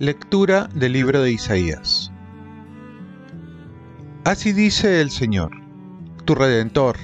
Lectura del libro de Isaías. Así dice el Señor, tu Redentor,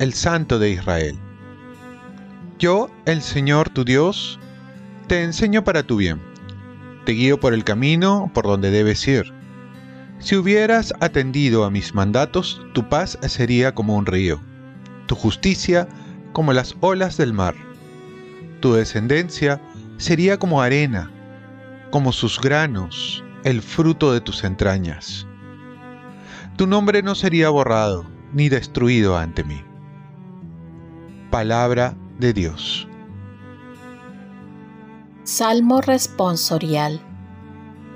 el Santo de Israel. Yo, el Señor tu Dios, te enseño para tu bien, te guío por el camino por donde debes ir. Si hubieras atendido a mis mandatos, tu paz sería como un río, tu justicia como las olas del mar, tu descendencia sería como arena como sus granos, el fruto de tus entrañas. Tu nombre no sería borrado ni destruido ante mí. Palabra de Dios. Salmo responsorial.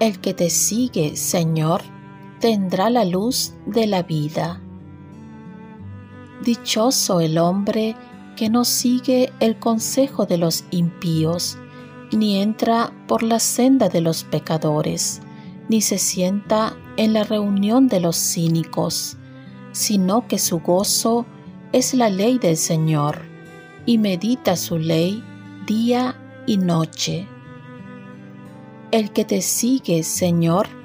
El que te sigue, Señor, tendrá la luz de la vida. Dichoso el hombre que no sigue el consejo de los impíos, ni entra por la senda de los pecadores, ni se sienta en la reunión de los cínicos, sino que su gozo es la ley del Señor, y medita su ley día y noche. El que te sigue, Señor,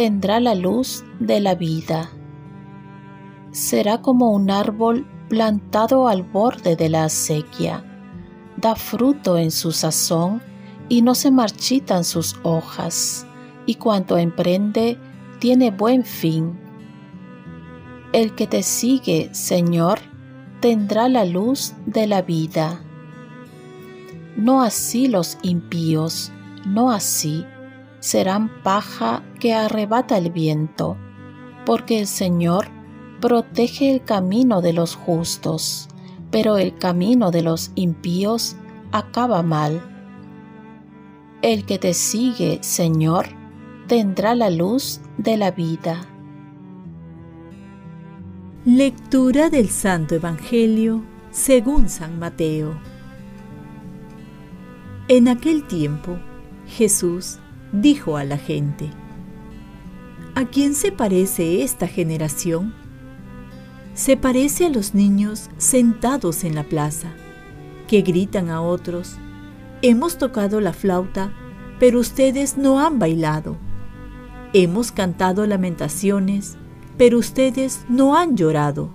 tendrá la luz de la vida. Será como un árbol plantado al borde de la acequia, da fruto en su sazón, y no se marchitan sus hojas, y cuanto emprende tiene buen fin. El que te sigue, Señor, tendrá la luz de la vida. No así los impíos, no así, serán paja que arrebata el viento, porque el Señor protege el camino de los justos, pero el camino de los impíos acaba mal. El que te sigue, Señor, tendrá la luz de la vida. Lectura del Santo Evangelio según San Mateo. En aquel tiempo, Jesús dijo a la gente, ¿A quién se parece esta generación? Se parece a los niños sentados en la plaza, que gritan a otros, Hemos tocado la flauta, pero ustedes no han bailado. Hemos cantado lamentaciones, pero ustedes no han llorado.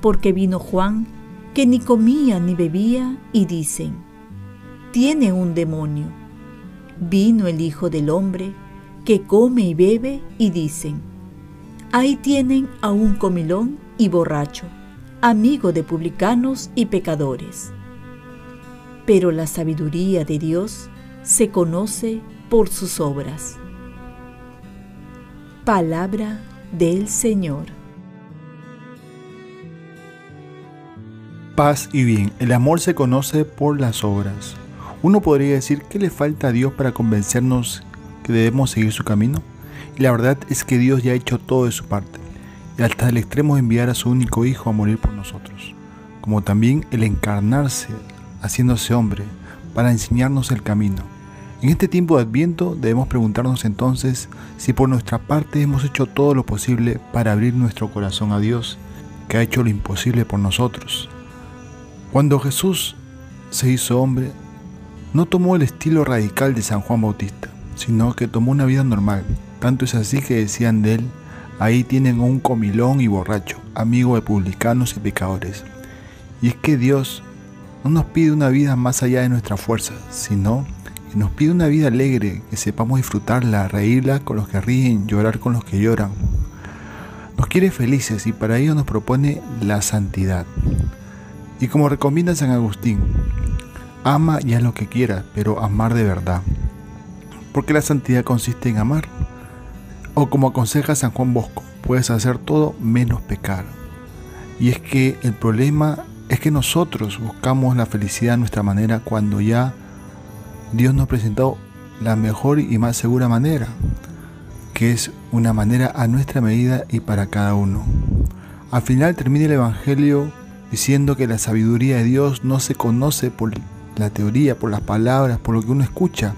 Porque vino Juan, que ni comía ni bebía, y dicen, tiene un demonio. Vino el Hijo del Hombre, que come y bebe, y dicen, ahí tienen a un comilón y borracho, amigo de publicanos y pecadores pero la sabiduría de Dios se conoce por sus obras. Palabra del Señor. Paz y bien, el amor se conoce por las obras. Uno podría decir que le falta a Dios para convencernos que debemos seguir su camino. Y la verdad es que Dios ya ha hecho todo de su parte, y hasta el extremo de enviar a su único Hijo a morir por nosotros, como también el encarnarse haciéndose hombre, para enseñarnos el camino. En este tiempo de Adviento debemos preguntarnos entonces si por nuestra parte hemos hecho todo lo posible para abrir nuestro corazón a Dios, que ha hecho lo imposible por nosotros. Cuando Jesús se hizo hombre, no tomó el estilo radical de San Juan Bautista, sino que tomó una vida normal. Tanto es así que decían de él, ahí tienen un comilón y borracho, amigo de publicanos y pecadores. Y es que Dios no nos pide una vida más allá de nuestra fuerza, sino que nos pide una vida alegre, que sepamos disfrutarla, reírla con los que ríen, llorar con los que lloran. Nos quiere felices y para ello nos propone la santidad. Y como recomienda San Agustín, ama y haz lo que quieras, pero amar de verdad. Porque la santidad consiste en amar. O como aconseja San Juan Bosco, puedes hacer todo menos pecar. Y es que el problema es que nosotros buscamos la felicidad a nuestra manera cuando ya Dios nos presentó la mejor y más segura manera, que es una manera a nuestra medida y para cada uno. Al final termina el Evangelio diciendo que la sabiduría de Dios no se conoce por la teoría, por las palabras, por lo que uno escucha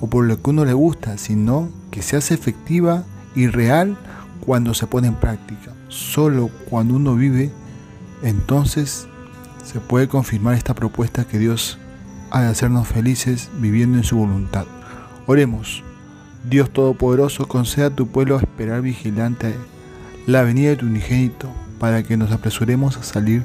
o por lo que uno le gusta, sino que se hace efectiva y real cuando se pone en práctica. Solo cuando uno vive, entonces se puede confirmar esta propuesta que Dios ha de hacernos felices viviendo en su voluntad. Oremos. Dios Todopoderoso, conceda a tu pueblo esperar vigilante la venida de tu unigénito para que nos apresuremos a salir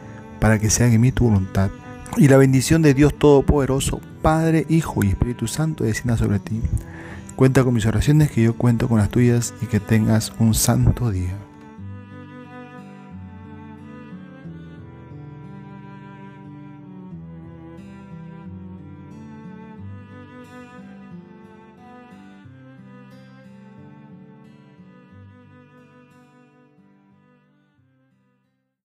para que se haga en mí tu voluntad. Y la bendición de Dios Todopoderoso, Padre, Hijo y Espíritu Santo descienda sobre ti. Cuenta con mis oraciones, que yo cuento con las tuyas y que tengas un santo día.